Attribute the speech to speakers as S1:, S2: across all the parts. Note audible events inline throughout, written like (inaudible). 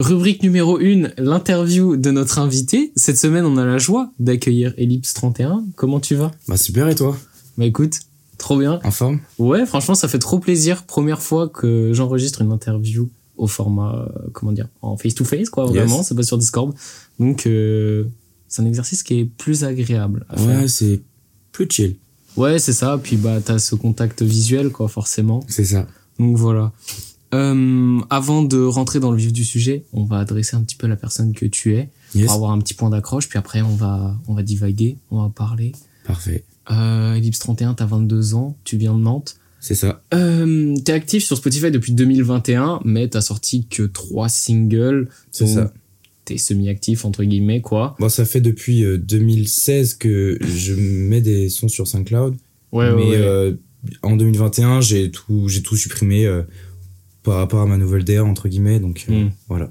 S1: Rubrique numéro 1, l'interview de notre invité. Cette semaine, on a la joie d'accueillir Ellipse 31. Comment tu vas?
S2: Bah super et toi?
S1: Bah écoute, trop bien.
S2: En forme?
S1: Ouais, franchement, ça fait trop plaisir. Première fois que j'enregistre une interview au format, euh, comment dire, en face-to-face, quoi, vraiment, c'est pas sur Discord. Donc, euh, c'est un exercice qui est plus agréable à faire.
S2: Ouais, c'est plus chill.
S1: Ouais, c'est ça. Puis bah, t'as ce contact visuel, quoi, forcément.
S2: C'est ça.
S1: Donc voilà. Euh, avant de rentrer dans le vif du sujet, on va adresser un petit peu la personne que tu es
S2: Yes.
S1: pour avoir un petit point d'accroche. Puis après, on va, on va divaguer, on va parler.
S2: Parfait.
S1: Euh, Ellipse 31, t'as 22 ans, tu viens de Nantes.
S2: C'est ça.
S1: Euh, t'es actif sur Spotify depuis 2021, mais t'as sorti que trois singles.
S2: C'est ça.
S1: T'es semi-actif, entre guillemets, quoi.
S2: Bon, ça fait depuis euh, 2016 que je mets des sons sur SoundCloud.
S1: Ouais,
S2: mais
S1: ouais, ouais.
S2: euh, en 2021, j'ai tout, j'ai tout supprimé euh, par rapport à ma nouvelle DA, entre guillemets. Donc euh,
S1: Hmm.
S2: voilà.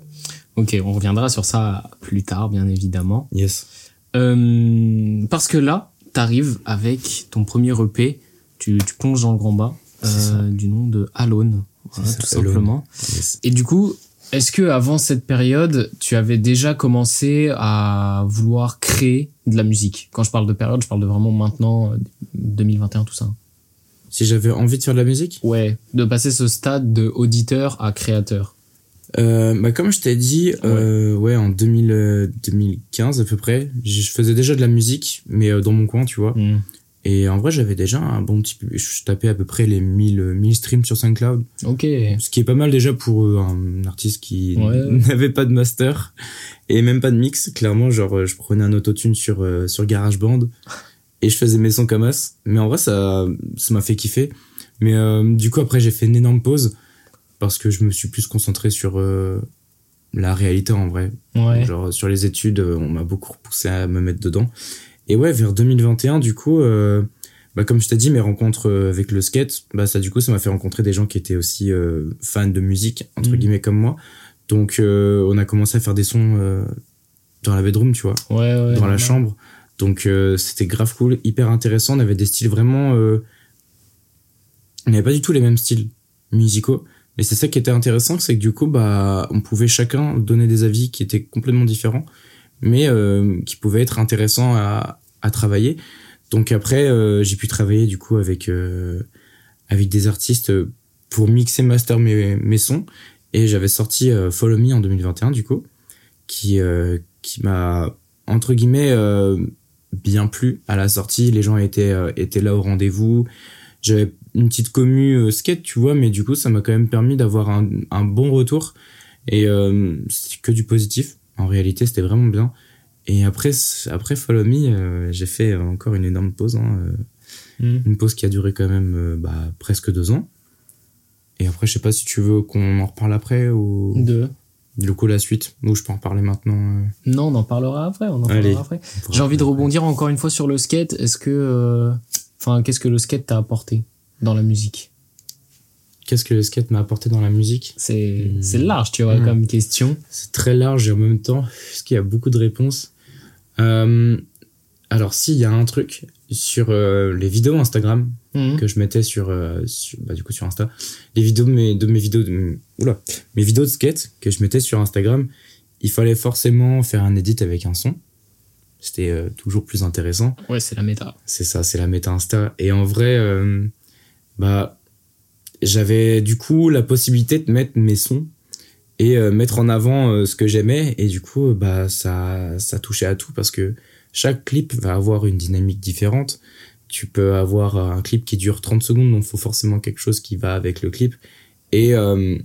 S1: Ok, on reviendra sur ça plus tard, bien évidemment.
S2: Yes.
S1: Euh, parce que là, t'arrives avec ton premier EP, tu, tu plonges dans le grand bas, euh, du nom de Alone, voilà,
S2: C'est
S1: tout
S2: ça,
S1: simplement.
S2: yes.
S1: Et du coup, est-ce que avant cette période, tu avais déjà commencé à vouloir créer de la musique? Quand je parle de période, je parle de vraiment maintenant, euh, 2021, tout ça.
S2: Si j'avais envie de faire de la musique
S1: Ouais, de passer ce stade de auditeur à créateur.
S2: Euh, bah comme je t'ai dit, euh, ouais, en 2000, euh, 2015 à peu près, je faisais déjà de la musique, mais euh, dans mon coin, tu vois.
S1: Hmm.
S2: Et en vrai, j'avais déjà un bon petit public. Je tapais à peu près les 1000, euh, 1000 streams sur SoundCloud.
S1: Ok.
S2: Ce qui est pas mal déjà pour euh, un artiste qui
S1: Ouais. (laughs)
S2: n'avait pas de master et même pas de mix. Clairement, genre, euh, je prenais un autotune sur, euh, sur GarageBand et je faisais mes sons comme as. Mais en vrai, ça ça m'a fait kiffer. Mais euh, du coup, après, j'ai fait une énorme pause parce que je me suis plus concentré sur euh, la réalité en vrai.
S1: Ouais.
S2: Genre sur les études, on m'a beaucoup poussé à me mettre dedans. Et ouais, vers 2021, du coup, euh, bah comme je t'ai dit, mes rencontres avec le skate, bah ça du coup, ça m'a fait rencontrer des gens qui étaient aussi fans de musique entre
S1: Mhm.
S2: guillemets comme moi. Donc on a commencé à faire des sons dans la bedroom, tu vois,
S1: Ouais, ouais.
S2: dans la chambre. Donc euh, c'était grave cool, hyper intéressant. On avait des styles vraiment, euh, on n'avait pas du tout les mêmes styles musicaux. Mais c'est ça qui était intéressant, c'est que du coup, bah, on pouvait chacun donner des avis qui étaient complètement différents, mais euh, qui pouvaient être intéressants à, à travailler. Donc après, j'ai pu travailler du coup avec avec des artistes pour mixer, master mes, mes sons, et j'avais sorti Follow Me en 2021 du coup, qui qui m'a entre guillemets bien plu à la sortie. Les gens étaient euh, étaient là au rendez-vous. J'avais une petite commu euh, skate, tu vois, mais du coup, ça m'a quand même permis d'avoir un, un bon retour. Et euh, c'était que du positif. En réalité, c'était vraiment bien. Et après, après Follow Me, j'ai fait encore une énorme pause. hein,
S1: Hmm.
S2: une pause qui a duré quand même euh, bah, presque deux ans. Et après, je sais pas si tu veux qu'on en reparle après ou
S1: Deux.
S2: Du coup la suite, ou je peux en reparler maintenant. euh,
S1: Non, on en parlera après. On en
S2: Allez.
S1: parlera après.
S2: on pourra
S1: J'ai envie de
S2: après.
S1: rebondir encore une fois sur le skate. Est-ce que, euh, enfin, qu'est-ce que le skate t'a apporté dans la musique?
S2: Qu'est-ce que le skate m'a apporté dans la musique?
S1: C'est,
S2: Hmm.
S1: c'est large, tu vois,
S2: Hmm.
S1: comme question.
S2: C'est très large et en même temps, parce qu'il y a beaucoup de réponses. Euh, alors, s'il y a un truc sur euh, les vidéos Instagram
S1: Mhm.
S2: que je mettais sur, euh, sur- bah, du coup sur Insta, les vidéos de mes, de mes vidéos de, oula, mes vidéos de skate que je mettais sur Instagram, il fallait forcément faire un edit avec un son. C'était euh, toujours plus intéressant.
S1: Ouais, c'est la méta.
S2: C'est ça, c'est la méta Insta. Et en vrai, bah, j'avais du coup la possibilité de mettre mes sons et mettre en avant ce que j'aimais. Et du coup, bah, ça, ça touchait à tout parce que chaque clip va avoir une dynamique différente. Tu peux avoir un clip qui dure 30 secondes, donc il faut forcément quelque chose qui va avec le clip. Et euh,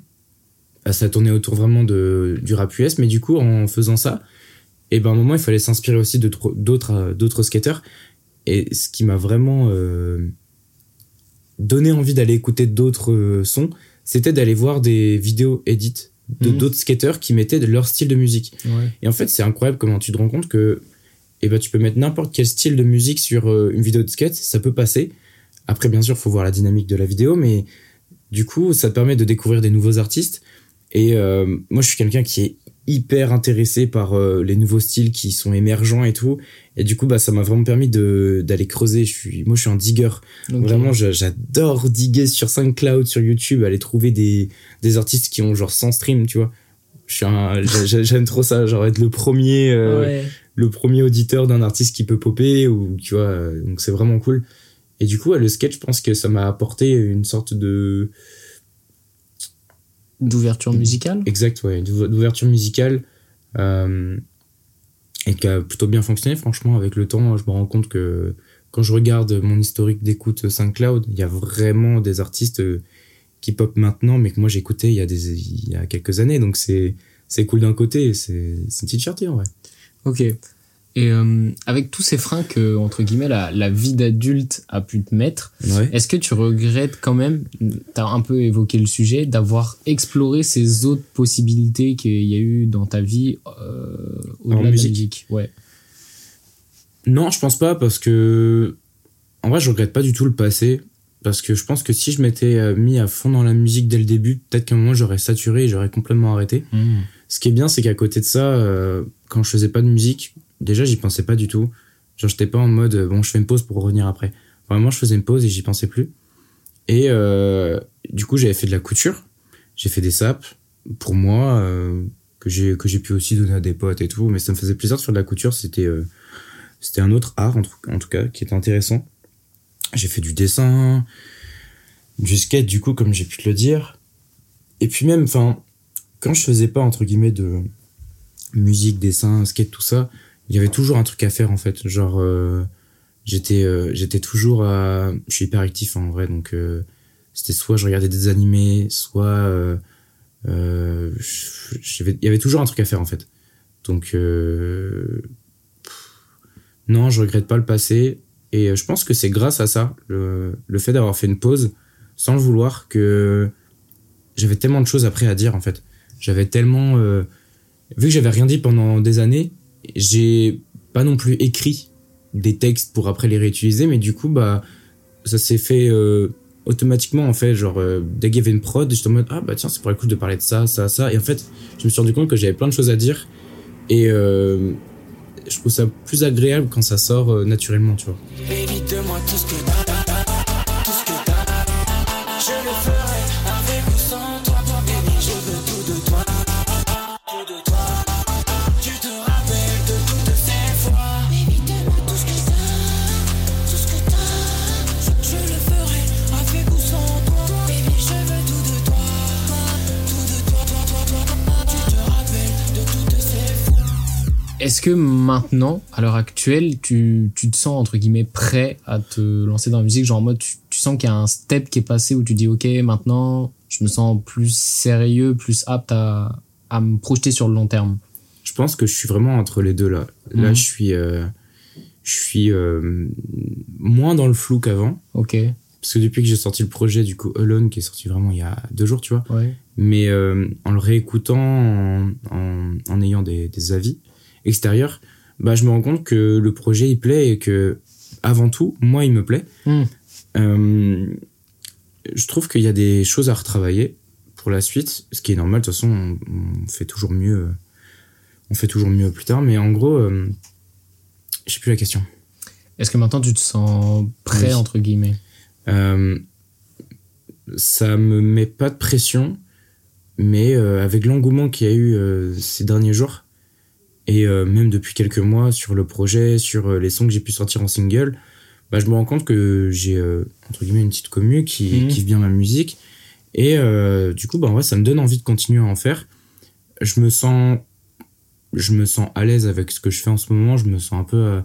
S2: bah, ça tournait autour vraiment de, du rap US. Mais du coup, en faisant ça, et ben à un moment, il fallait s'inspirer aussi d'autres euh, d'autres skateurs. Et ce qui m'a vraiment euh, donné envie d'aller écouter d'autres euh, sons, c'était d'aller voir des vidéos edit de
S1: Mhm.
S2: d'autres skateurs qui mettaient de leur style de musique.
S1: Ouais.
S2: Et en fait, c'est incroyable comment tu te rends compte que eh ben, tu peux mettre n'importe quel style de musique sur euh, une vidéo de skate, ça peut passer. Après, bien sûr, faut voir la dynamique de la vidéo, mais du coup, ça te permet de découvrir des nouveaux artistes. Et euh, moi, je suis quelqu'un qui est hyper intéressé par euh, les nouveaux styles qui sont émergents et tout. Et du coup, bah, ça m'a vraiment permis de d'aller creuser. Je suis, moi, je suis un digger. Vraiment, je- j'adore diguer sur SoundCloud, sur YouTube, aller trouver des, des artistes qui ont genre 100 streams, tu vois. j'aime trop ça, genre être le premier, euh, le premier auditeur d'un artiste qui peut popper ou tu vois, euh, donc c'est vraiment cool. Et du coup, le sketch, je pense que ça m'a apporté une sorte de
S1: d'ouverture musicale.
S2: Exact, ouais, d'ouverture musicale euh, et qui a plutôt bien fonctionné. Franchement, avec le temps, je me rends compte que quand je regarde mon historique d'écoute SoundCloud, il y a vraiment des artistes qui pop maintenant, mais que moi j'écoutais il y a des il y a quelques années. Donc c'est c'est cool d'un côté, c'est une petite fierté en vrai.
S1: Ok. Et euh, avec tous ces freins que entre guillemets la, la vie d'adulte a pu te mettre, est-ce que tu regrettes quand même, tu as un peu évoqué le sujet, d'avoir exploré ces autres possibilités qu'il y a eu dans ta vie euh, au-delà de la musique Ouais.
S2: Non, je pense pas parce que en vrai, je regrette pas du tout le passé parce que je pense que si je m'étais euh, mis à fond dans la musique dès le début, peut-être qu'à un moment j'aurais saturé et j'aurais complètement arrêté. Hmm. Ce qui est bien, c'est qu'à côté de ça, euh, quand je faisais pas de musique, déjà j'y pensais pas du tout. Genre j'étais pas en mode euh, bon je fais une pause pour revenir après. Vraiment je faisais une pause et j'y pensais plus. Et euh, du coup j'avais fait de la couture, j'ai fait des sapes pour moi que j'ai que j'ai pu aussi donner à des potes et tout. Mais ça me faisait plaisir de faire de la couture. C'était c'était un autre art en en tout cas qui était intéressant j'ai fait du dessin, du skate, du coup, comme j'ai pu te le dire. Et puis même, enfin, quand je faisais pas, entre guillemets, de musique, dessin, skate, tout ça, il y avait toujours un truc à faire, en fait. Genre, euh, j'étais euh, j'étais toujours à... Je suis hyper actif, en vrai, donc... Euh, c'était soit je regardais des animés, soit... il y avait toujours un truc à faire, en fait. Donc... non, je regrette pas le passé. Et euh, je pense que c'est grâce à ça, le, le fait d'avoir fait une pause, sans le vouloir, que j'avais tellement de choses après à dire en fait. J'avais tellement... Euh, vu que j'avais rien dit pendant des années, j'ai pas non plus écrit des textes pour après les réutiliser, mais du coup, bah, ça s'est fait euh, automatiquement en fait. Genre, dès qu'il y avait une prod, j'étais en mode, ah bah tiens, c'est pour le coup de parler de ça, ça, ça. Et en fait, je me suis rendu compte que j'avais plein de choses à dire. Et je trouve ça plus agréable quand ça sort euh, naturellement, tu vois.
S1: Est-ce que maintenant, à l'heure actuelle, tu, tu, te sens entre guillemets prêt à te lancer dans la musique, genre en mode tu, sens qu'il y a un step qui est passé où tu dis ok maintenant je me sens plus sérieux, plus apte à, à me projeter sur le long terme?
S2: Je pense que je suis vraiment entre les deux là. Là mhm. je suis euh, je suis euh, moins dans le flou qu'avant.
S1: Ok.
S2: Parce que depuis que j'ai sorti le projet du coup Alone qui est sorti vraiment il y a deux jours tu vois. Ouais. Mais euh, en le réécoutant, en, en, en ayant des, des avis extérieur, bah, je me rends compte que le projet il plaît et que avant tout, moi il me plaît. Hmm. Euh, je trouve qu'il y a des choses à retravailler pour la suite, ce qui est normal. De toute façon, on, fait toujours mieux. On fait toujours mieux plus tard, mais en gros, euh, je sais plus la question.
S1: Est-ce que maintenant tu te sens prêt entre guillemets?
S2: Euh, Ça me met pas de pression, mais euh, avec l'engouement qu'il y a eu ces derniers jours, et euh, même depuis quelques mois sur le projet, sur euh, les sons que j'ai pu sortir en single, bah, je me rends compte que j'ai euh, entre guillemets une petite commune qui mmh. kiffe bien ma musique. Et du coup, bah, ouais, ça me donne envie de continuer à en faire. Je me sens, je me sens à l'aise avec ce que je fais en ce moment. Je me sens un peu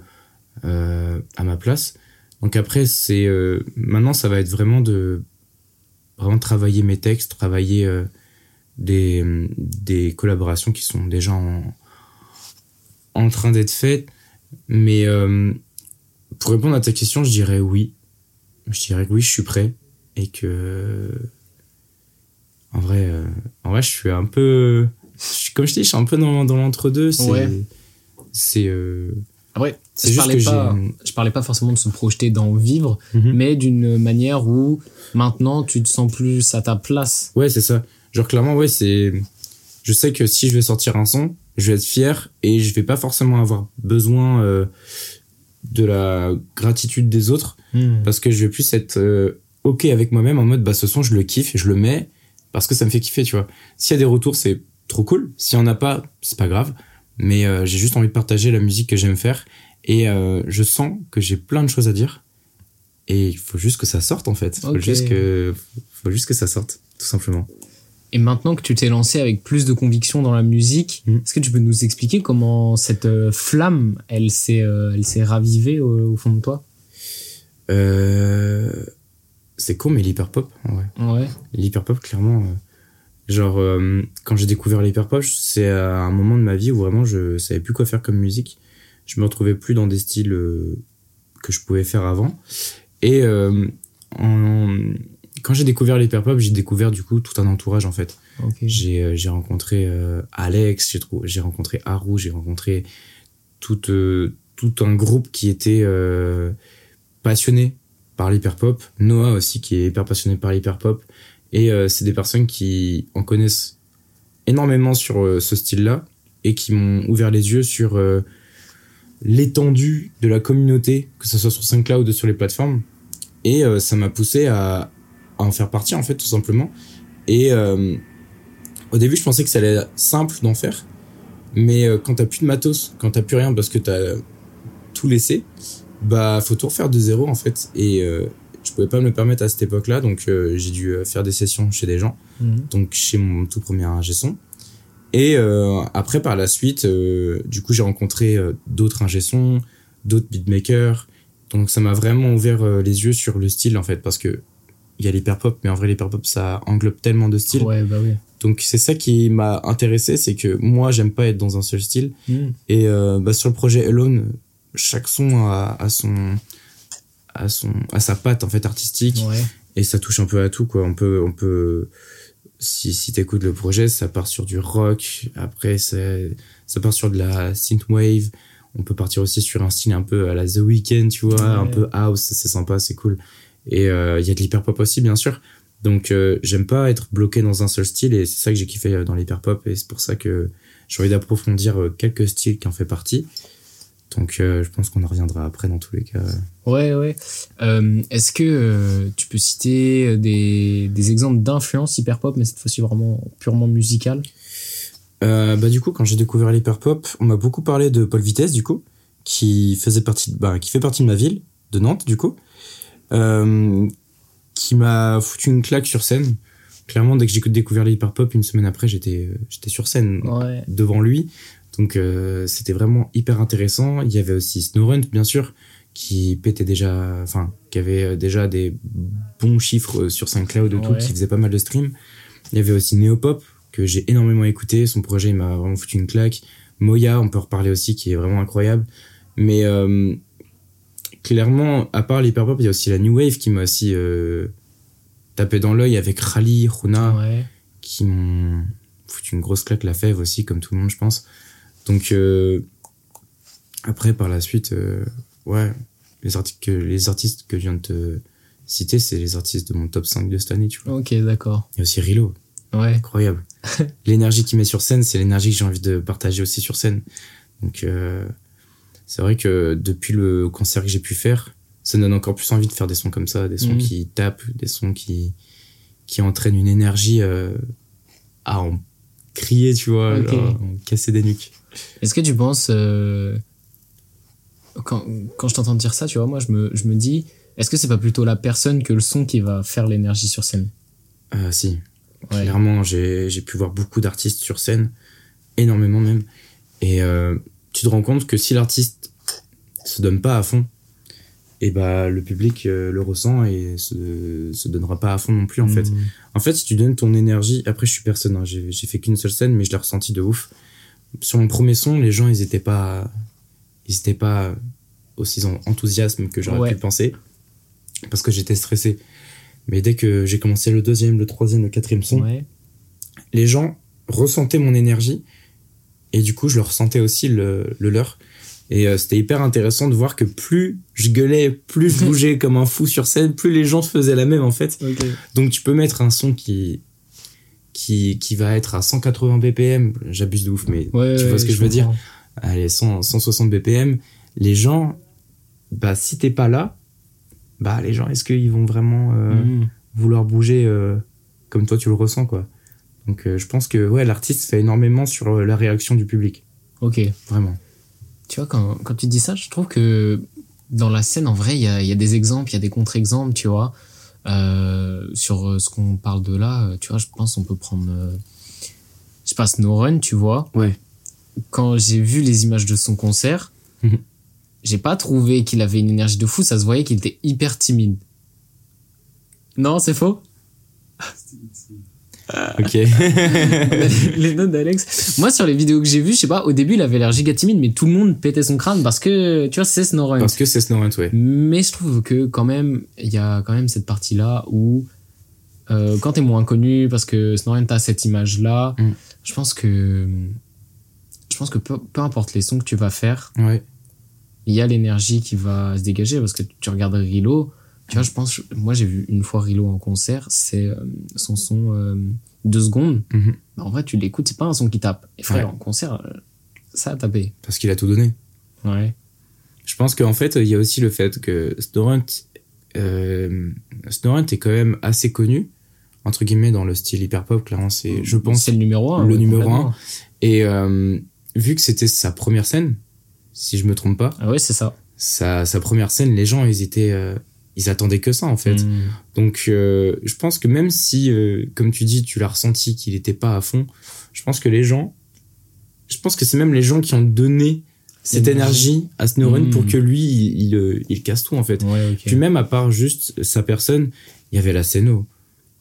S2: à ma place. Donc après, c'est maintenant, ça va être vraiment de vraiment travailler mes textes, travailler des, des collaborations qui sont déjà en, en train d'être faite. Mais euh, pour répondre à ta question, je dirais oui. Je dirais que oui, je suis prêt. Et que. En vrai, euh, en vrai je suis un peu. Comme je dis, je suis un peu dans, dans l'entre-deux. C'est. C'est. Euh,
S1: ouais, je parlais, pas, je parlais pas forcément de se projeter dans vivre, mhm. mais d'une manière où maintenant tu te sens plus à ta place.
S2: Ouais, c'est ça. Genre, clairement, ouais, c'est. Je sais que si je vais sortir un son, je vais être fier et je vais pas forcément avoir besoin euh, de la gratitude des autres hmm. parce que je vais plus être euh, ok avec moi-même en mode bah ce son je le kiffe et je le mets parce que ça me fait kiffer tu vois s'il y a des retours c'est trop cool. S'il y en a pas, c'est pas grave. Mais euh, j'ai juste envie de partager la musique que j'aime faire. Et euh, je sens que j'ai plein de choses à dire. Et il faut juste que ça sorte en fait. Il faut, juste que, faut juste que ça sorte, tout simplement.
S1: Et maintenant que tu t'es lancé avec plus de conviction dans la musique, mm. est-ce que tu peux nous expliquer comment cette euh, flamme, elle s'est, elle s'est ravivée au, fond de toi?
S2: C'est con, mais l'hyperpop,
S1: ouais. Ouais.
S2: L'hyperpop, clairement Genre, euh, quand j'ai découvert l'hyperpop, c'est à un moment de ma vie où vraiment je savais plus quoi faire comme musique. Je me retrouvais plus dans des styles euh, que je pouvais faire avant. Et euh, quand j'ai découvert l'hyperpop, j'ai découvert du coup tout un entourage en fait. J'ai j'ai rencontré Alex, j'ai j'ai rencontré Haru, j'ai rencontré tout tout un groupe qui était passionné par l'hyperpop. Noah aussi qui est hyper passionné par l'hyperpop. Et euh, c'est des personnes qui en connaissent énormément sur euh, ce style-là et qui m'ont ouvert les yeux sur euh, l'étendue de la communauté, que ce soit sur SoundCloud ou sur les plateformes. Et ça m'a poussé à, en faire partie, en fait, tout simplement. Et au début, je pensais que ça allait être simple d'en faire. Mais quand t'as plus de matos, quand t'as plus rien parce que t'as tout laissé, bah faut tout refaire de zéro en fait. Et, je pouvais pas me le permettre à cette époque-là, donc euh, j'ai dû euh, faire des sessions chez des gens, mhm. donc chez mon tout premier ingé son. Et euh, après, par la suite, du coup, j'ai rencontré d'autres ingé d'autres beatmakers. Donc ça m'a vraiment ouvert les yeux sur le style en fait, parce que il y a l'hyperpop, mais en vrai l'hyperpop ça englobe tellement de styles.
S1: Ouais, bah oui.
S2: Donc c'est ça qui m'a intéressé, c'est que moi j'aime pas être dans un seul style. Mhm. Et bah, sur le projet Alone, chaque son a, a son à son à sa patte en fait artistique et ça touche un peu à tout quoi on peut on peut si si t'écoutes le projet ça part sur du rock après ça ça part sur de la synthwave on peut partir aussi sur un style un peu à la The Weeknd tu vois un peu house c'est sympa c'est cool et euh, il y a de l'hyperpop aussi bien sûr donc euh, j'aime pas être bloqué dans un seul style et c'est ça que j'ai kiffé euh, dans l'hyperpop et c'est pour ça que j'ai envie d'approfondir quelques styles qui en fait partie donc euh, je pense qu'on en reviendra après dans tous les cas.
S1: Ouais, ouais. Est-ce que tu peux citer des, des exemples d'influence hyper pop, mais cette fois-ci vraiment purement musicale
S2: bah du coup quand j'ai découvert l'hyper pop, on m'a beaucoup parlé de Paul Vitesse du coup, qui faisait partie, de, bah, qui fait partie de ma ville, de Nantes du coup, qui m'a foutu une claque sur scène. Clairement dès que j'ai découvert l'hyper pop, une semaine après j'étais j'étais sur scène devant lui donc euh, c'était vraiment hyper intéressant. Il y avait aussi Snowrun, bien sûr, qui pétait déjà, enfin, qui avait euh, déjà des bons chiffres sur SoundCloud et tout, qui faisait pas mal de streams. Il y avait aussi Neopop, que j'ai énormément écouté. Son projet, il m'a vraiment foutu une claque. Moya, on peut reparler aussi, qui est vraiment incroyable. Mais euh, clairement, à part l'hyperpop, il y a aussi la New Wave qui m'a aussi euh, tapé dans l'œil avec Rally, Runa, qui m'ont foutu une grosse claque. La Fève aussi, comme tout le monde, je pense. Donc euh, après par la suite, euh, ouais, les artistes que les artistes que je viens de te citer, c'est les artistes de mon top 5 de cette année, tu vois.
S1: Ok, d'accord.
S2: Il y a aussi Rilo.
S1: Ouais.
S2: Incroyable. (laughs) l'énergie qu'il met sur scène, c'est l'énergie que j'ai envie de partager aussi sur scène. Donc euh, c'est vrai que depuis le concert que j'ai pu faire, ça me donne encore plus envie de faire des sons comme ça, des sons mhm. qui tapent, des sons qui qui entraînent une énergie euh, à en crier, tu vois, genre, casser des nuques.
S1: Est-ce que tu penses, euh, quand, quand je t'entends dire ça, tu vois, moi je me, je me dis, est-ce que c'est pas plutôt la personne que le son qui va faire l'énergie sur scène?
S2: Euh, Si. Clairement, j'ai pu voir beaucoup d'artistes sur scène, énormément même. Et euh, tu te rends compte que si l'artiste se donne pas à fond, et bah le public euh, le ressent et se, se donnera pas à fond non plus en fait. Mmh. En fait, si tu donnes ton énergie, après je suis personne, hein, j'ai fait qu'une seule scène, mais je l'ai ressenti de ouf sur mon premier son, les gens, ils étaient pas, ils étaient pas aussi enthousiastes que j'aurais pu penser. Parce que j'étais stressé. Mais dès que j'ai commencé le deuxième, le troisième, le quatrième son, les gens ressentaient mon énergie. Et du coup, je leur ressentais aussi le, leur. Et euh, c'était hyper intéressant de voir que plus je gueulais, plus je (laughs) bougeais comme un fou sur scène, plus les gens se faisaient la même en fait. Donc tu peux mettre un son qui qui, qui va être à 180 BPM, j'abuse de ouf, mais tu vois ce que je, veux dire Allez, 160 BPM, les gens, bah si t'es pas là, bah les gens, est-ce qu'ils vont vraiment euh, mm. vouloir bouger euh, comme toi tu le ressens, quoi? Donc je pense que ouais, l'artiste fait énormément sur la réaction du public.
S1: Ok.
S2: Vraiment.
S1: Tu vois, quand, quand tu dis ça, je trouve que dans la scène, en vrai, il y a, y a, des exemples, il y a des contre-exemples, tu vois. Euh, sur ce qu'on parle de là, tu vois, je pense on peut prendre. Euh, je sais pas, Snowrun, tu vois.
S2: Ouais.
S1: Quand j'ai vu les images de son concert, mhm. j'ai pas trouvé qu'il avait une énergie de fou, ça se voyait qu'il était hyper timide. Non, c'est faux?
S2: Ok. (laughs)
S1: les notes d'Alex. (laughs) Moi, sur les vidéos que j'ai vues, je sais pas, au début, il avait l'air giga timide, mais tout le monde pétait son crâne parce que, tu vois, c'est SnowRun.
S2: Parce que c'est SnowRun, ouais.
S1: Mais je trouve que, quand même, il y a quand même cette partie-là où, euh, quand t'es moins connu, parce que SnowRun, t'as cette image-là, mm. je pense que, je pense que peu, importe les sons que tu vas faire,
S2: ouais.
S1: il y a l'énergie qui va se dégager parce que tu regardes Rilo, tu vois, je pense, moi j'ai vu une fois Rilo en concert, c'est euh, son son euh, deux secondes.
S2: Mhm.
S1: en vrai, tu l'écoutes, c'est pas un son qui tape. Et frère, en concert, euh, ça a tapé.
S2: Parce qu'il a tout donné.
S1: Ouais.
S2: Je pense qu'en fait, il y a aussi le fait que Snorant, euh, est quand même assez connu, entre guillemets, dans le style hyper pop, clairement, c'est, je pense.
S1: C'est le numéro un.
S2: Le numéro un. Et vu que c'était sa première scène, si je me trompe pas.
S1: Ah ouais, c'est ça.
S2: Sa, sa première scène, les gens, ils étaient ils attendaient que ça en fait. Hmm. Donc euh, je pense que même si, euh, comme tu dis, tu l'as ressenti qu'il n'était pas à fond, je pense que les gens, je pense que c'est même les gens qui ont donné cette énergie à Snowrun pour hmm. que lui, il, euh, il, casse tout en fait. Puis même à part juste sa personne, il y avait la scéno.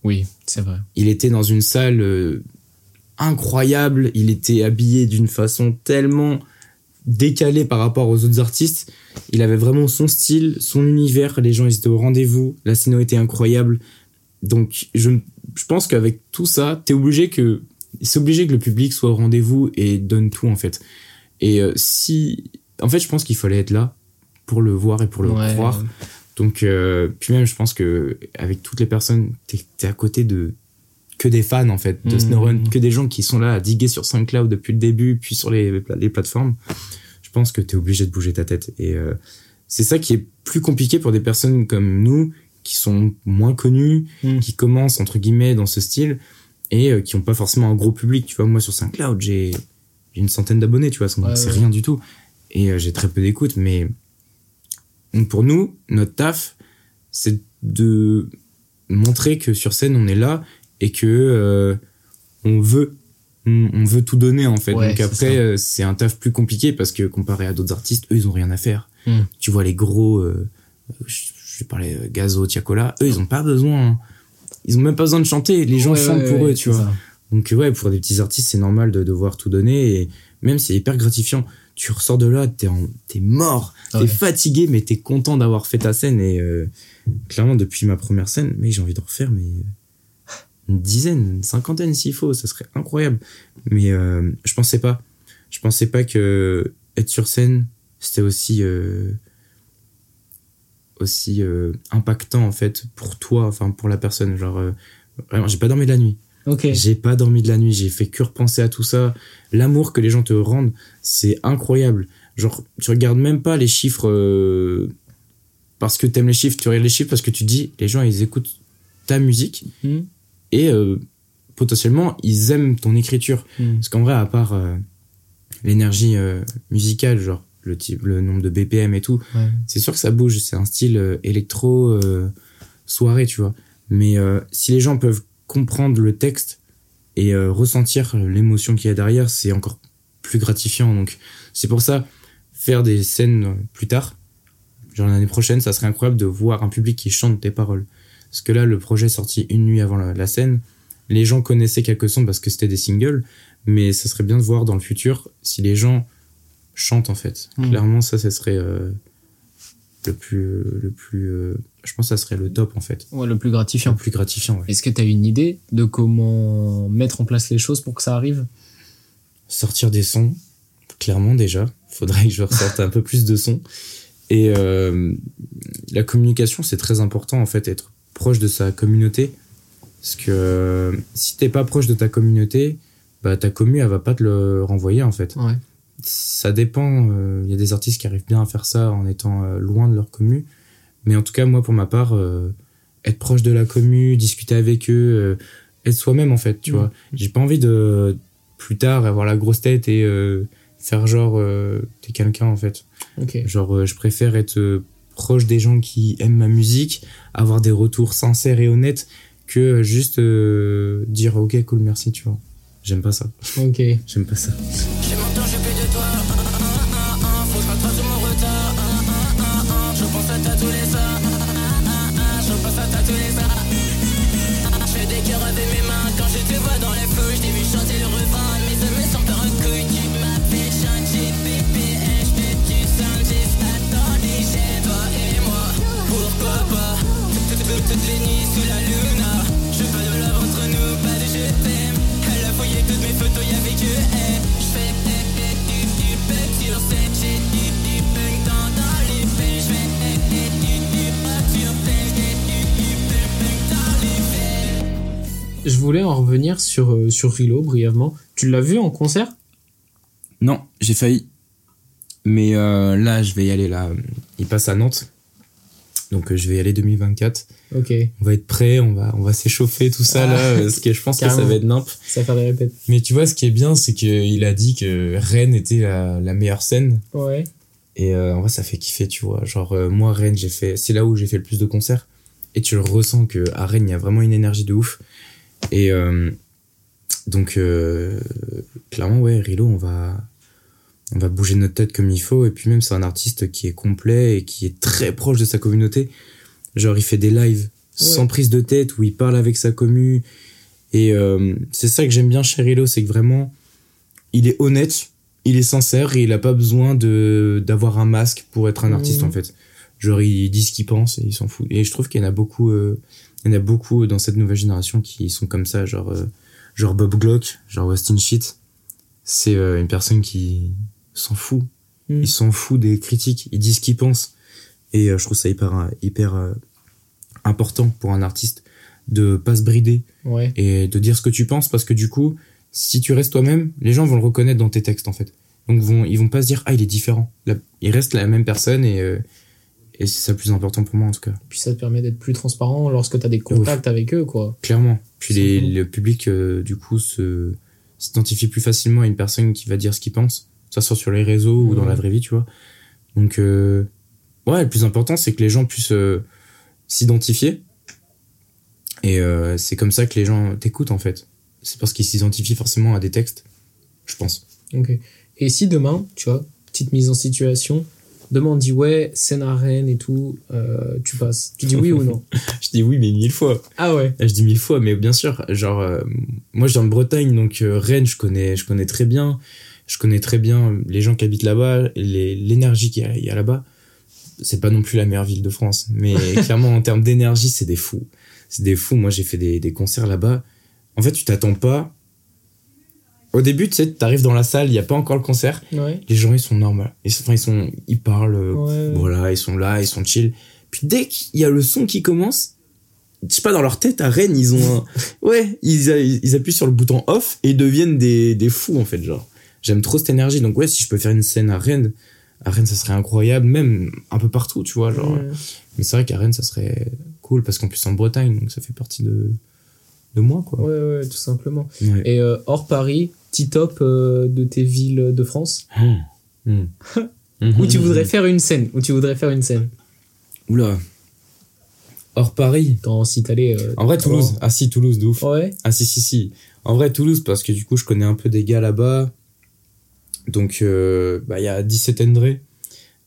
S1: Oui, c'est vrai.
S2: Il était dans une salle incroyable, il était habillé d'une façon tellement décalé par rapport aux autres artistes. Il avait vraiment son style, son univers, les gens ils étaient au rendez-vous, la scène était incroyable. Donc je, je pense qu'avec tout ça, t'es obligé que c'est obligé que le public soit au rendez-vous et donne tout en fait. Et euh, si en fait, je pense qu'il fallait être là pour le voir et pour le croire. Donc euh, puis même je pense que avec toutes les personnes, t'es es à côté de que des fans en fait de mmh. SnowRun, que des gens qui sont là à diguer sur SoundCloud depuis le début, puis sur les, les plateformes. Je pense que tu es obligé de bouger ta tête. Et euh, c'est ça qui est plus compliqué pour des personnes comme nous, qui sont moins connues, mmh. qui commencent entre guillemets dans ce style, et euh, qui n'ont pas forcément un gros public. Tu vois, moi sur SoundCloud, j'ai une centaine d'abonnés, tu vois, c'est rien du tout. Et euh, j'ai très peu d'écoute, mais donc pour nous, notre taf, c'est de montrer que sur scène, on est là et que euh, on veut on, veut tout donner en fait. Donc après euh, c'est un taf plus compliqué parce que comparé à d'autres artistes, eux ils ont rien à faire. Hmm. Tu vois les gros euh, je, vais parler Gazo, Tiakola, eux ils ont pas besoin hein. ils ont même pas besoin de chanter, les gens chantent pour eux, tu vois. Donc ouais, pour des petits artistes, c'est normal de devoir tout donner et même c'est hyper gratifiant. Tu ressors de là, t'es es mort, t'es fatigué, mais t'es content d'avoir fait ta scène et clairement depuis ma première scène, mais j'ai envie de refaire mais une dizaine, une cinquantaine s'il faut, ça serait incroyable. Mais euh, je pensais pas. Je pensais pas que être sur scène, c'était aussi euh, aussi euh, impactant en fait pour toi, enfin pour la personne. Genre vraiment, j'ai pas dormi de la nuit.
S1: Ok.
S2: J'ai pas dormi de la nuit. J'ai fait que repenser à tout ça. L'amour que les gens te rendent, c'est incroyable. Genre, tu regardes même pas les chiffres parce que t'aimes les chiffres. Tu regardes les chiffres parce que tu dis, les gens ils écoutent ta musique. Hmm et euh, potentiellement ils aiment ton écriture. Hmm. parce qu'en vrai à part euh, l'énergie euh, musicale genre le type le nombre de BPM et tout c'est sûr que ça bouge. C'est un style électro soirée tu vois. Mais si les gens peuvent comprendre le texte et ressentir l'émotion qu'il y a derrière c'est encore plus gratifiant. Donc c'est pour ça faire des scènes plus tard genre l'année prochaine ça serait incroyable de voir un public qui chante tes paroles parce que là, le projet est sorti une nuit avant la, scène. Les gens connaissaient quelques sons parce que c'était des singles, mais ça serait bien de voir dans le futur si les gens chantent en fait. Hmm. Clairement, ça, ça serait euh, le plus, le plus. Euh, je pense que ça serait le top en fait.
S1: Ouais, le plus gratifiant.
S2: Le plus gratifiant. Ouais.
S1: Est-ce que tu as une idée de comment mettre en place les choses pour que ça arrive?
S2: Sortir des sons, clairement déjà. Faudrait que je ressorte un peu plus de sons. Et euh, la communication, c'est très important en fait, être proche de sa communauté. Parce que si t'es pas proche de ta communauté, bah ta commu elle va pas te le renvoyer en fait. Ça dépend. Il euh, y a des artistes qui arrivent bien à faire ça en étant euh, loin de leur commu. Mais en tout cas moi pour ma part, euh, être proche de la commu, discuter avec eux, être soi-même en fait, tu vois. J'ai pas envie de plus tard avoir la grosse tête et faire genre t'es quelqu'un en fait. Genre je préfère être proche des gens qui aiment ma musique, avoir des retours sincères et honnêtes que juste euh, dire ok cool merci, tu vois. J'aime pas ça.
S1: Ok.
S2: J'aime pas
S3: ça.
S1: Revenir sur, euh, sur Rilo brièvement. Tu l'as vu en concert?
S2: Non, j'ai failli. Mais euh, là, je vais y aller là. Il passe à Nantes. Donc euh, je vais y aller 2024.
S1: Ok.
S2: On va être prêt, on va, on va s'échauffer tout ça
S1: Ah.
S2: là. Parce que je pense que ça va être nimp.
S1: Ça va faire des répètes.
S2: Mais tu vois, ce qui est bien, c'est qu'il a dit que Rennes était la, la meilleure scène.
S1: Ouais.
S2: Et euh, en vrai, ça fait kiffer, tu vois. Genre, euh, moi, Rennes, j'ai fait, c'est là où j'ai fait le plus de concerts. Et tu le ressens que à Rennes, il y a vraiment une énergie de ouf. Et euh, donc, euh, clairement, ouais, Rilo, on va, on va bouger notre tête comme il faut. Et puis même, c'est un artiste qui est complet et qui est très proche de sa communauté. Genre, il fait des lives sans prise de tête où il parle avec sa commu. Et euh, c'est ça que j'aime bien chez Rilo, c'est que vraiment, il est honnête, il est sincère et il a pas besoin de d'avoir un masque pour être un artiste
S1: Mhm.
S2: en fait. Genre il dit ce qu'il pense et il s'en fout. Et je trouve qu'il y en a beaucoup, euh, il y en a beaucoup dans cette nouvelle génération qui sont comme ça, genre euh, genre Bob Glock, genre Westin Shit. C'est euh, une personne qui s'en fout.
S1: Mhm.
S2: Il s'en fout des critiques, il dit ce qu'il pense. Et euh, je trouve ça hyper hyper important pour un artiste de pas se brider
S1: Ouais.
S2: et de dire ce que tu penses parce que du coup si tu restes toi-même les gens vont le reconnaître dans tes textes en fait donc vont ils vont pas se dire ah il est différent Là, il reste la même personne et euh, et c'est ça le plus important pour moi en tout cas.
S1: Puis ça te permet d'être plus transparent lorsque tu as des contacts avec eux, quoi.
S2: clairement. Puis les, le public euh, du coup se s'identifie plus facilement à une personne qui va dire ce qu'il pense que ça soit sur les réseaux ou dans
S1: Ouais.
S2: la vraie vie tu vois. Donc euh, ouais le plus important c'est que les gens puissent euh, s'identifier. Et c'est comme ça que les gens t'écoutent en fait. C'est parce qu'ils s'identifient forcément à des textes je pense.
S1: Ok. Et si demain, tu vois, petite mise en situation, demain on dit ouais, scène à Rennes et tout, euh, tu passes. Tu dis oui ou non? (laughs)
S2: Je dis oui mais mille fois.
S1: Ah ouais.
S2: je dis mille fois mais bien sûr genre euh, moi je viens de Bretagne donc euh, Rennes je connais je connais très bien. Je connais très bien les gens qui habitent là-bas l'énergie qu'il y a, il y a là-bas. C'est pas non plus la meilleure ville de France mais (laughs) clairement en termes d'énergie c'est des fous. C'est des fous. Moi j'ai fait des, des concerts là-bas. En fait tu t'attends pas au début tu sais t'arrives dans la salle il y a pas encore le concert
S1: Ouais.
S2: les gens ils sont normaux ils enfin, ils sont ils parlent euh,
S1: Ouais.
S2: voilà ils sont là ils sont chill puis dès qu'il y a le son qui commence je sais pas dans leur tête à Rennes ils ont un... (laughs) ouais ils, a- ils appuient sur le bouton off et ils deviennent des, des fous en fait genre j'aime trop cette énergie donc ouais si je peux faire une scène à Rennes à Rennes ça serait incroyable même un peu partout tu vois genre
S1: Ouais.
S2: mais c'est vrai qu'à Rennes ça serait cool parce qu'en plus c'est en Bretagne donc ça fait partie de de moi quoi
S1: Ouais, ouais, tout simplement.
S2: Ouais.
S1: Et euh, hors Paris, petit top euh, de tes villes de France
S2: Mmh. (laughs)
S1: où tu
S2: Mmh.
S1: voudrais faire une scène Où tu voudrais faire une scène
S2: oula hors Paris
S1: Quand si t'allais. euh,
S2: en vrai Toulouse ah si Toulouse de ouf
S1: Ouais.
S2: Ah si si si. En vrai Toulouse parce que du coup je connais un peu des gars là-bas. Donc euh, bah il y a 17 André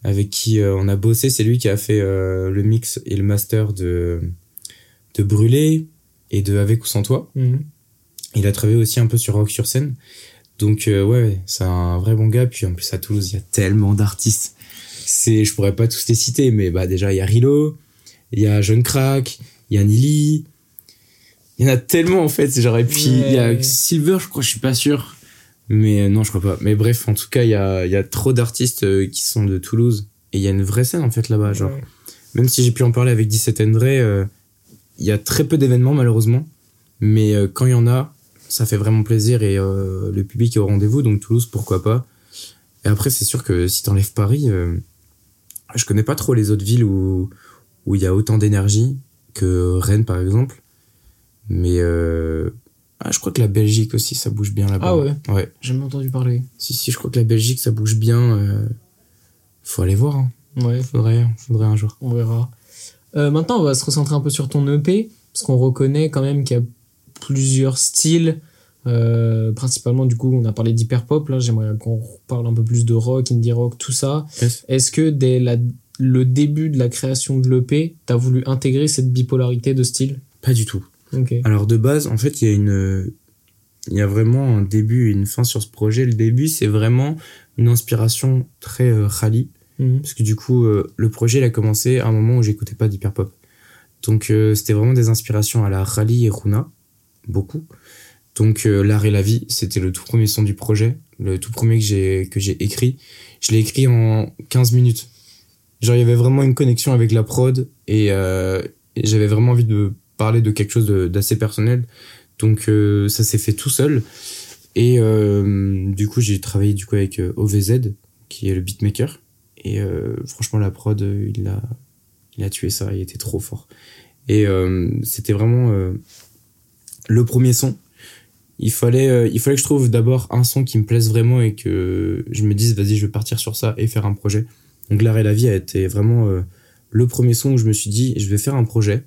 S2: avec qui euh, on a bossé, c'est lui qui a fait le mix et le master de de Brûlé et de Avec ou sans toi. Il a travaillé aussi un peu sur Rock sur scène. Donc euh, ouais, c'est un vrai bon gars puis en plus à Toulouse, il y a tellement d'artistes. C'est je pourrais pas tous les citer mais bah déjà il y a Rilo, il y a Jeune Crack, il y a Nili, il y en a tellement en fait, et puis il y a. Silver, je crois, je suis pas sûr. Mais euh, non, je crois pas. Mais bref, en tout cas, il y a, y a trop d'artistes euh, qui sont de Toulouse. Et il y a une vraie scène en fait là-bas. Genre,
S1: Ouais.
S2: même si j'ai pu en parler avec 17 André, euh, il y a très peu d'événements malheureusement. Mais euh, quand il y en a, ça fait vraiment plaisir et euh, le public est au rendez-vous. Donc Toulouse, pourquoi pas. Et après, c'est sûr que si t'enlèves Paris, euh, je connais pas trop les autres villes où où il y a autant d'énergie que Rennes par exemple. Mais euh, Ah, je crois que la Belgique aussi, ça bouge bien là-bas.
S1: Ah ouais
S2: Ouais.
S1: J'ai jamais entendu parler.
S2: Si, si, je crois que la Belgique, ça bouge bien. euh, Faut aller voir. Hein.
S1: Ouais,
S2: Faudrait, faudrait un jour.
S1: on verra. Maintenant, on va se recentrer un peu sur ton EP, parce qu'on reconnaît quand même qu'il y a plusieurs styles. Euh, principalement, du coup, on a parlé d'hyperpop. Là, j'aimerais qu'on parle un peu plus de rock, indie rock, tout ça.
S2: Yes.
S1: Est-ce que dès la, le début de la création de l'EP, t'as voulu intégrer cette bipolarité de style?
S2: Pas du tout.
S1: Ok.
S2: Alors de base, en fait, il y a une, il y a vraiment un début et une fin sur ce projet. Le début, c'est vraiment une inspiration très euh, rallye,
S1: Mhm.
S2: parce que du coup, euh, le projet, il a commencé à un moment où j'écoutais pas d'hyperpop. Donc euh, c'était vraiment des inspirations à la rallye et Runa, beaucoup. Donc euh, l'art et la vie, c'était le tout premier son du projet, le tout premier que j'ai que j'ai écrit. Je l'ai écrit en 15 minutes. Genre il y avait vraiment une connexion avec la prod et, euh, j'avais vraiment envie de parler de quelque chose d'assez personnel. Donc euh, ça s'est fait tout seul. Et du coup j'ai travaillé du coup avec OVZ qui est le beatmaker. Et franchement la prod il a il a tué ça, il était trop fort. Et c'était vraiment le premier son. Il fallait, euh, il fallait que je trouve d'abord un son qui me plaise vraiment et que je me dise vas-y je vais partir sur ça et faire un projet. Donc l'art et la vie a été vraiment euh, le premier son où je me suis dit je vais faire un projet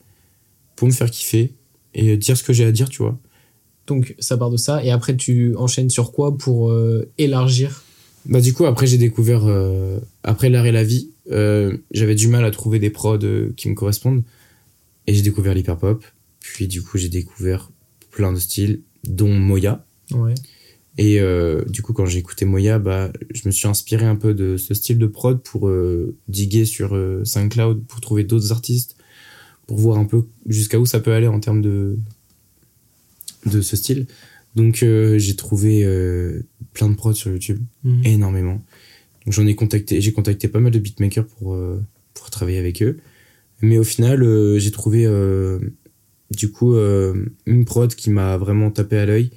S2: pour me faire kiffer et dire ce que j'ai à dire tu vois.
S1: Donc, ça part de ça. Et après, tu enchaînes sur quoi pour euh, élargir?
S2: Bah du coup après j'ai découvert après l'art et la vie j'avais du mal à trouver des prods qui me correspondent et j'ai découvert l'hyperpop puis du coup j'ai découvert plein de styles dont Moya
S1: Ouais.
S2: et euh, du coup quand j'ai écouté Moya bah je me suis inspiré un peu de ce style de prod pour euh, diguer sur euh, SoundCloud pour trouver d'autres artistes pour voir un peu jusqu'à où ça peut aller en termes de de ce style donc euh, j'ai trouvé plein de prods sur YouTube
S1: Mhm.
S2: énormément. Donc j'en ai contacté, j'ai contacté pas mal de beatmakers pour pour travailler avec eux. Mais au final, j'ai trouvé du coup euh, une prod qui m'a vraiment tapé à l'œil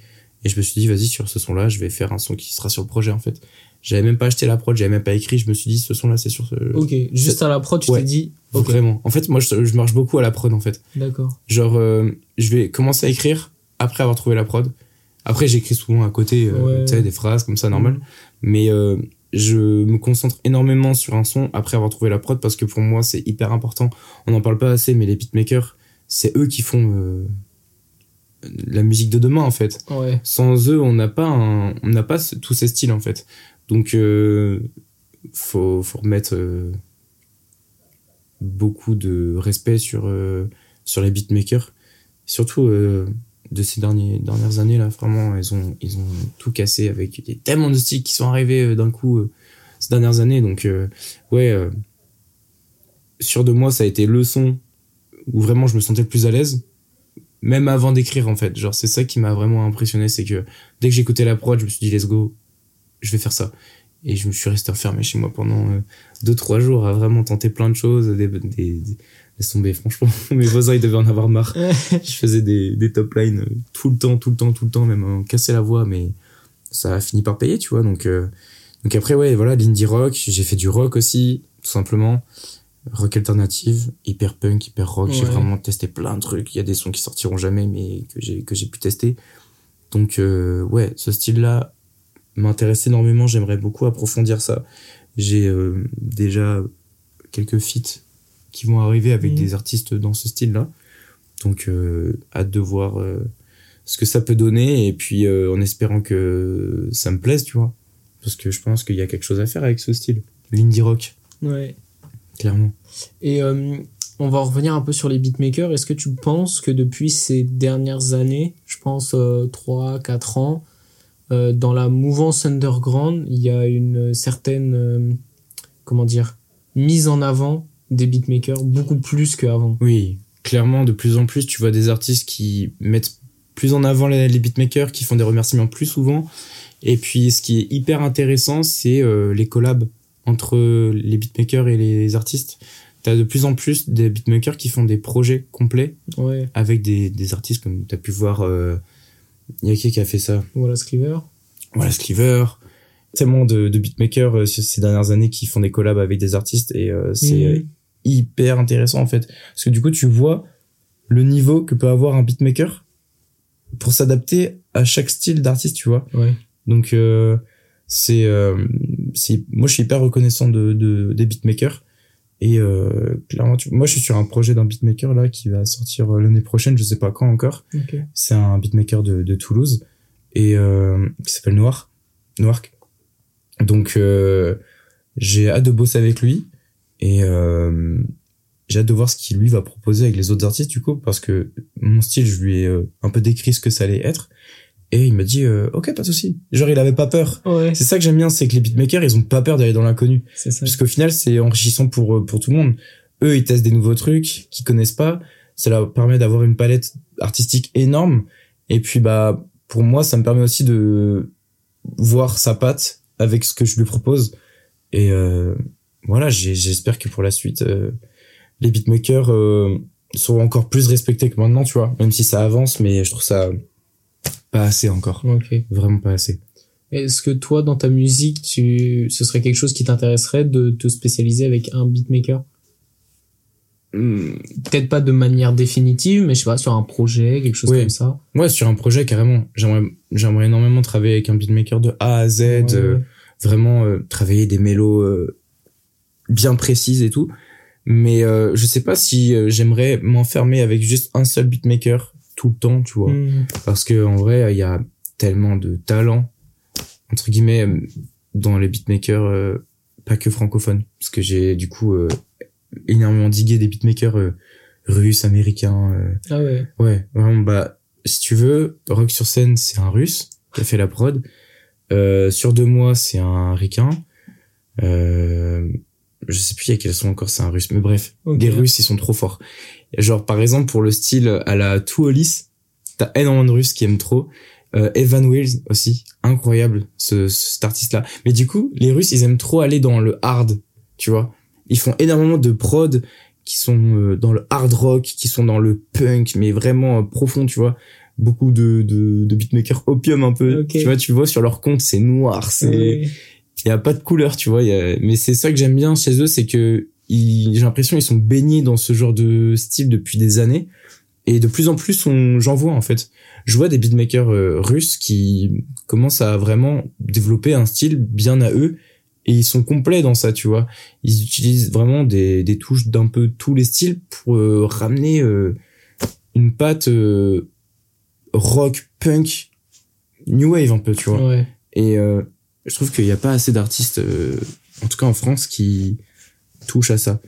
S2: et je me suis dit vas-y sur ce son-là, je vais faire un son qui sera sur le projet en fait. J'avais même pas acheté la prod, j'avais même pas écrit, je me suis dit ce son-là c'est sur ce
S1: Ok. Juste à la prod, tu
S2: Ouais.
S1: t'es dit.
S2: Vraiment. En fait, moi je, je marche beaucoup à la prod en fait.
S1: D'accord.
S2: Genre euh, je vais commencer à écrire après avoir trouvé la prod. Après j'écris souvent à côté euh,
S1: Ouais.
S2: tu sais des phrases comme ça normal
S1: Mhm.
S2: mais euh, je me concentre énormément sur un son après avoir trouvé la prod parce que pour moi c'est hyper important on n'en parle pas assez mais les beatmakers c'est eux qui font euh, la musique de demain en fait.
S1: Ouais.
S2: sans eux on n'a pas un- on n'a pas ce- tous ces styles en fait. Donc euh, faut faut remettre euh, beaucoup de respect sur euh, sur les beatmakers. Surtout de ces derniers, dernières années là vraiment ils ont ils ont tout cassé avec a tellement de styles qui sont arrivés d'un coup ces dernières années. Donc ouais sur de moi ça a été le son où vraiment je me sentais le plus à l'aise même avant d'écrire en fait. Genre c'est ça qui m'a vraiment impressionné c'est que dès que j'écoutais la prod je me suis dit let's go je vais faire ça. Et je me suis resté enfermé chez moi pendant euh, deux trois jours à vraiment tenter plein de choses des, des, des laisse tomber franchement (laughs) mes voisins ils devaient en avoir marre. (laughs) Je faisais des, des top lines euh, tout le temps tout le temps tout le temps même en casser la voix mais ça a fini par payer tu vois. Donc euh, donc après ouais voilà l'indie rock j'ai fait du rock aussi tout simplement rock alternative hyper punk hyper rock. J'ai vraiment testé plein de trucs. Il y a des sons qui sortiront jamais mais que j'ai que j'ai pu tester. Donc euh, ouais ce style là m'intéresse énormément. J'aimerais beaucoup approfondir ça. J'ai euh, déjà quelques feats qui vont arriver avec
S1: Mhm.
S2: des artistes dans ce style là donc euh, hâte de voir ce que ça peut donner. Et puis en espérant que ça me plaise tu vois. Parce que je pense qu'il y a quelque chose à faire avec ce style. L'indie rock.
S1: Ouais.
S2: Clairement
S1: Et euh, on va revenir un peu sur les beatmakers. Est-ce que tu penses que depuis ces dernières années, je pense euh, 3-4 ans, euh, dans la mouvance underground, il y a une certaine, euh, comment dire, mise en avant des beatmakers beaucoup plus qu'avant?
S2: Oui, clairement, de plus en plus, tu vois des artistes qui mettent plus en avant les, les beatmakers, qui font des remerciements plus souvent. Et puis, ce qui est hyper intéressant, c'est les collabs entre les beatmakers et les artistes. T'as de plus en plus des beatmakers qui font des projets complets
S1: Ouais,
S2: avec des, des artistes comme t'as pu voir. euh, y a qui qui a fait ça
S1: voilà Scriver.
S2: Voilà, Sliver. Tellement de, de beatmakers euh, ces dernières années qui font des collabs avec des artistes et euh, c'est euh,
S1: Mhm.
S2: hyper intéressant en fait parce que du coup tu vois le niveau que peut avoir un beatmaker pour s'adapter à chaque style d'artiste, tu vois.
S1: Ouais.
S2: Donc euh, c'est euh, c'est moi je suis hyper reconnaissant de, de des beatmakers. Et euh, clairement tu- moi je suis sur un projet d'un beatmaker là qui va sortir euh, l'année prochaine, je sais pas quand encore. C'est un beatmaker de, de Toulouse. Et euh, qui s'appelle Noir. Noirk. Donc euh, j'ai hâte de bosser avec lui. Et euh, j'ai hâte de voir ce qu'il lui va proposer avec les autres artistes du coup parce que mon style je lui ai un peu décrit ce que ça allait être et il m'a dit euh, ok pas de souci. Genre il avait pas peur.
S1: Ouais,
S2: c'est ça que j'aime bien c'est que les beatmakers ils ont pas peur d'aller dans l'inconnu.
S1: C'est ça.
S2: parce qu'au final c'est enrichissant pour euh, pour tout le monde. Eux ils testent des nouveaux trucs qu'ils connaissent pas. Ça leur permet d'avoir une palette artistique énorme. Et puis bah pour moi ça me permet aussi de voir sa patte avec ce que je lui propose. Et euh, voilà j'espère que pour la suite euh, les beatmakers euh, seront encore plus respectés que maintenant tu vois. Même si ça avance mais je trouve ça pas assez encore
S1: Ok.
S2: vraiment pas assez
S1: Est-ce que toi, dans ta musique, tu, ce serait quelque chose qui t'intéresserait de te spécialiser avec un beatmaker?
S2: Hmm,
S1: Peut-être pas de manière définitive, mais je sais pas, sur un projet, quelque chose
S2: Oui.
S1: comme ça?
S2: Ouais, sur un projet carrément. J'aimerais, j'aimerais énormément travailler avec un beatmaker de A à Z,
S1: Ouais,
S2: euh,
S1: ouais.
S2: vraiment euh, travailler des mélos euh, bien précises et tout. Mais euh, je sais pas si j'aimerais m'enfermer avec juste un seul beatmaker tout le temps, tu vois.
S1: Hmm.
S2: Parce que en vrai, il y a tellement de talent entre guillemets dans les beatmakers, euh, pas que francophones, parce que j'ai du coup euh, énormément digué des beatmakers euh, russes, américains. euh,
S1: Ah ouais.
S2: Ouais, vraiment, bah, si tu veux, Rock sur scène, c'est un russe qui a fait la prod. Euh, sur deux mois, c'est un ricain. Euh, je sais plus il y a quel son encore, c'est un russe. Mais bref, les russes, ils sont trop forts. Genre, par exemple, pour le style à la Tuolis, t'as énormément de russes qui aiment trop. Euh, Evan Wills aussi, incroyable, ce, cet artiste-là. Mais du coup, les russes, ils aiment trop aller dans le hard, tu vois. Ils font énormément de prod qui sont euh, dans le hard rock, qui sont dans le punk, mais vraiment euh, profond, tu vois. Beaucoup de, de, de beatmakers opium un peu. Tu vois, tu vois sur leur compte, c'est noir, c'est il y a pas de couleur, tu vois. il Y a... Mais c'est ça que j'aime bien chez eux, c'est que. J'ai l'impression ils sont baignés dans ce genre de style depuis des années. Et de plus en plus, on... j'en vois en fait. Je vois des beatmakers euh, russes qui commencent à vraiment développer un style bien à eux. Et ils sont complets dans ça, tu vois. Ils utilisent vraiment des, des touches d'un peu tous les styles pour euh, ramener euh, une patte euh, rock, punk, new wave un peu, tu vois.
S1: Ouais.
S2: Et euh, je trouve qu'il n'y a pas assez d'artistes, euh, en tout cas en France, qui touchent à ça.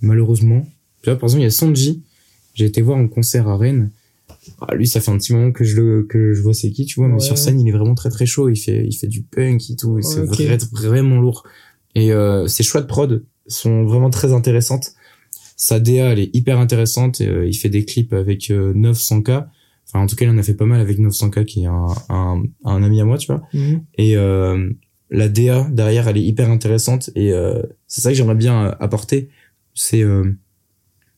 S2: Malheureusement. Tu vois, par exemple, il y a Sanji. J'ai été voir un concert à Rennes. Ah, lui, ça fait un petit moment que je le, que je vois c'est qui, tu vois, mais
S1: Ouais.
S2: sur scène, il est vraiment très très chaud. Il fait, il fait du punk et tout. c'est
S1: Ok.
S2: vrai- vraiment lourd. Et euh, ses choix de prod sont vraiment très intéressantes. Sa DA, elle est hyper intéressante. et, euh, il fait des clips avec euh, 900K. Enfin, en tout cas, il en a fait pas mal avec 900K, qui est un, un, un ami à moi, tu vois.
S1: Mhm.
S2: Et euh, la DA derrière, elle est hyper intéressante. Et euh, c'est ça que j'aimerais bien euh, apporter. C'est euh,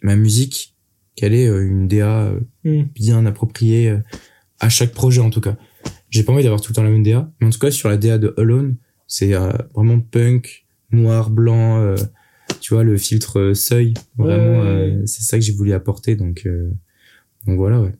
S2: ma musique, qu'elle ait euh, une DA euh,
S1: Mhm.
S2: bien appropriée à chaque projet en tout cas. J'ai pas envie d'avoir tout le temps la même DA, mais en tout cas sur la DA de Alone, c'est vraiment punk, noir, blanc, euh, tu vois le filtre seuil. Vraiment,
S1: Ouais,
S2: euh, c'est ça que j'ai voulu apporter. Donc, euh, donc voilà, ouais.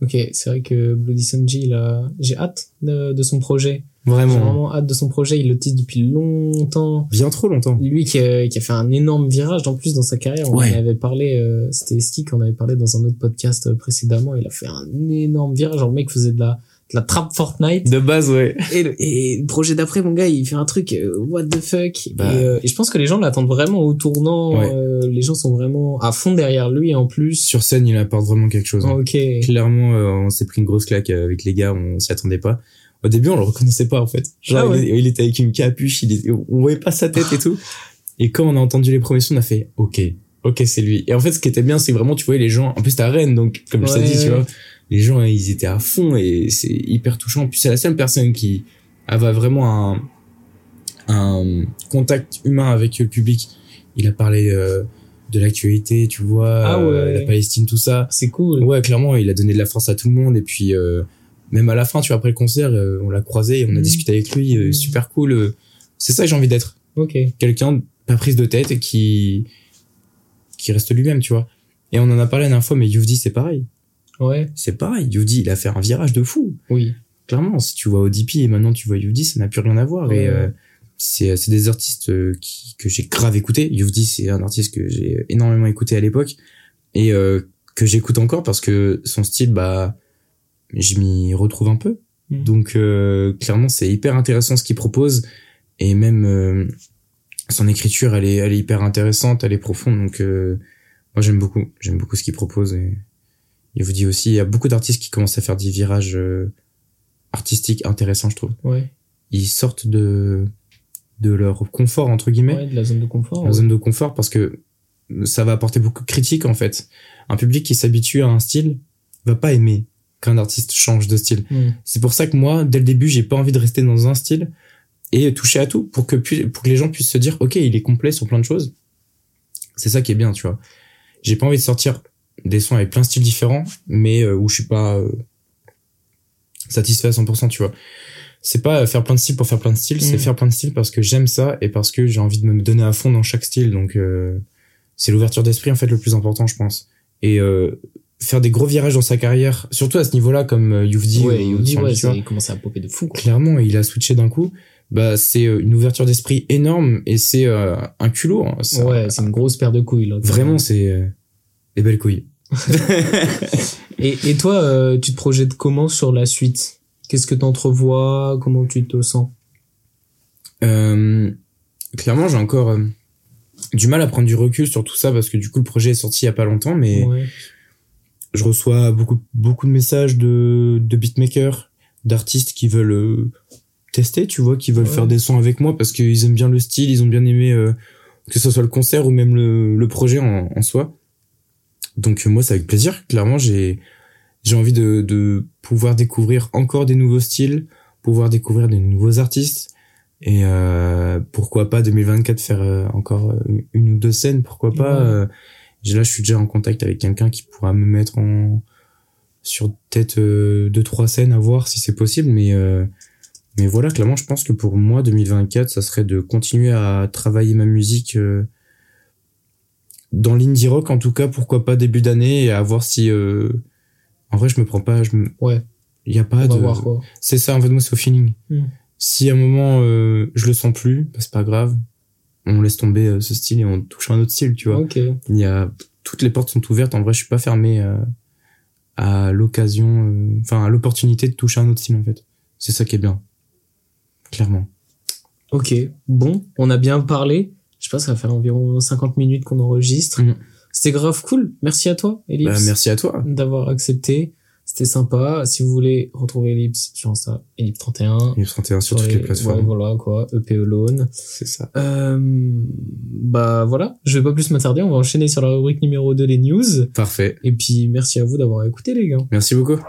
S1: Ok, c'est vrai que Bloody Sanji, j'ai hâte de, de son projet. J'ai
S2: Vraiment,
S1: vraiment hâte de son projet. Il le tease depuis longtemps.
S2: bien trop longtemps.
S1: Lui qui a, qui a fait un énorme virage en plus dans sa carrière. On
S2: Ouais.
S1: en avait parlé, euh, c'était Ski qu'on avait parlé dans un autre podcast euh, précédemment. Il a fait un énorme virage. Genre le mec faisait de la, de la trap Fortnite.
S2: De base, ouais.
S1: Et le, et le projet d'après, mon gars, il fait un truc euh, what the fuck.
S2: Bah.
S1: Et, euh, et je pense que les gens l'attendent vraiment au tournant.
S2: Ouais.
S1: euh, les gens sont vraiment à fond derrière lui en plus.
S2: Sur scène, il apporte vraiment quelque chose. hein.
S1: Ok.
S2: clairement euh, on s'est pris une grosse claque euh, avec les gars on s'y attendait pas au début on le reconnaissait pas en fait genre
S1: Ah ouais.
S2: il, il était avec une capuche il était, on voyait pas sa tête et tout et quand on a entendu les premiers sons on a fait ok ok c'est lui et en fait ce qui était bien c'est vraiment tu voyais les gens en plus à Rennes donc comme je t'ai
S1: Ouais,
S2: dit tu
S1: ouais.
S2: vois les gens ils étaient à fond et c'est hyper touchant puis c'est la seule personne qui avait vraiment un un contact humain avec le public il a parlé euh, de l'actualité tu vois
S1: Ah
S2: euh,
S1: ouais.
S2: la Palestine tout ça
S1: C'est cool.
S2: Ouais, clairement, il a donné de la force à tout le monde. Et puis, euh, même à la fin, tu vois, après le concert, euh, on l'a croisé, et on a
S1: Mhm.
S2: discuté avec lui, euh,
S1: Mhm.
S2: super cool. euh. c'est ça que j'ai envie d'être.
S1: Ok.
S2: Quelqu'un pas prise de tête et qui, qui reste lui-même, tu vois. Et on en a parlé la dernière fois, mais Youvdi, c'est pareil.
S1: Ouais.
S2: C'est pareil. Youdi, il a fait un virage de fou.
S1: Oui.
S2: Clairement, si tu vois ODP et maintenant tu vois Youdi, ça n'a plus rien à voir.
S1: Ouais.
S2: Et euh, c'est c'est des artistes qui, que j'ai grave écouté. Youdi, c'est un artiste que j'ai énormément écouté à l'époque et euh, que j'écoute encore parce que son style, bah, je m'y retrouve un peu.
S1: Mm.
S2: Donc euh, clairement, c'est hyper intéressant ce qu'il propose et même euh, son écriture, elle est, elle est hyper intéressante, elle est profonde. Donc euh, moi j'aime beaucoup, j'aime beaucoup ce qu'il propose. Et il vous dit aussi, il y a beaucoup d'artistes qui commencent à faire des virages euh, artistiques intéressants, je trouve.
S1: Ouais.
S2: Ils sortent de de leur confort entre guillemets,
S1: Ouais, de la zone de confort. ouais.
S2: zone de confort, parce que ça va apporter beaucoup de critiques en fait. Un public qui s'habitue à un style va pas aimer qu'un artiste change de style.
S1: Mm.
S2: C'est pour ça que moi, dès le début, j'ai pas envie de rester dans un style et toucher à tout pour que pour que les gens puissent se dire, ok, il est complet sur plein de choses. C'est ça qui est bien, tu vois. J'ai pas envie de sortir des sons avec plein de styles différents, mais euh, où je suis pas euh, satisfait à 100%, tu vois. C'est pas faire plein de styles pour faire plein de styles, c'est
S1: Mm.
S2: faire plein de styles parce que j'aime ça et parce que j'ai envie de me donner à fond dans chaque style. Donc euh, c'est l'ouverture d'esprit en fait le plus important, je pense. Et euh, faire des gros virages dans sa carrière, surtout à ce niveau-là, comme euh, You've dit,
S1: Ouais,
S2: Sandy,
S1: ouais,
S2: tu
S1: il commence à popper de fou, quoi.
S2: clairement il a switché d'un coup bah c'est euh, une ouverture d'esprit énorme et c'est euh, un culot hein. Ça-
S1: Ouais, c'est une grosse paire de couilles, là.
S2: vraiment c'est euh, des belles couilles (laughs)
S1: Et, et toi, euh, tu te projettes comment sur la suite? Qu'est-ce que t'entrevois? Comment tu te sens?
S2: Euh, clairement j'ai encore euh, du mal à prendre du recul sur tout ça parce que du coup le projet est sorti il y a pas longtemps mais
S1: Ouais.
S2: Je reçois beaucoup beaucoup de messages de de beatmakers d'artistes qui veulent euh, tester tu vois qui veulent
S1: Ouais.
S2: faire des sons avec moi parce qu'ils aiment bien le style ils ont bien aimé euh, que ce soit le concert ou même le, le projet en, en soi donc euh, moi c'est avec plaisir clairement j'ai j'ai envie de de pouvoir découvrir encore des nouveaux styles pouvoir découvrir des nouveaux artistes et euh, pourquoi pas 2024 faire euh, encore une ou deux scènes pourquoi pas
S1: Ouais.
S2: euh, là je suis déjà en contact avec quelqu'un qui pourra me mettre en sur peut-être euh, deux trois scènes à voir si c'est possible mais euh, mais voilà clairement je pense que pour moi 2024 ça serait de continuer à travailler ma musique euh, dans l'indie rock en tout cas pourquoi pas début d'année et à voir si euh, en vrai je me prends pas je me...
S1: Ouais.
S2: il y a pas
S1: On
S2: de c'est ça en fait moi c'est au feeling
S1: Mm.
S2: si à un moment euh, je le sens plus bah, c'est pas grave on laisse tomber euh, ce style et on touche un autre style tu vois
S1: Ok.
S2: il y a toutes les portes sont ouvertes en vrai je suis pas fermé euh, à l'occasion euh, enfin à l'opportunité de toucher un autre style en fait c'est ça qui est bien clairement
S1: Ok. Bon, on a bien parlé. Je sais pas, ça va faire environ 50 minutes qu'on enregistre.
S2: Mhm.
S1: C'était grave cool. Merci à toi, Ellipse,
S2: bah, merci à toi
S1: d'avoir accepté. C'était sympa. Si vous voulez retrouver Ellipse sur Insta, Ellipse31.
S2: il 31 sur toutes les plateformes
S1: Ouais, voilà, quoi. EP Alone.
S2: c'est ça
S1: Euh, bah voilà, je vais pas plus m'attarder, on va enchaîner sur la rubrique numéro 2, les news.
S2: parfait
S1: Et puis merci à vous d'avoir écouté les gars.
S2: merci beaucoup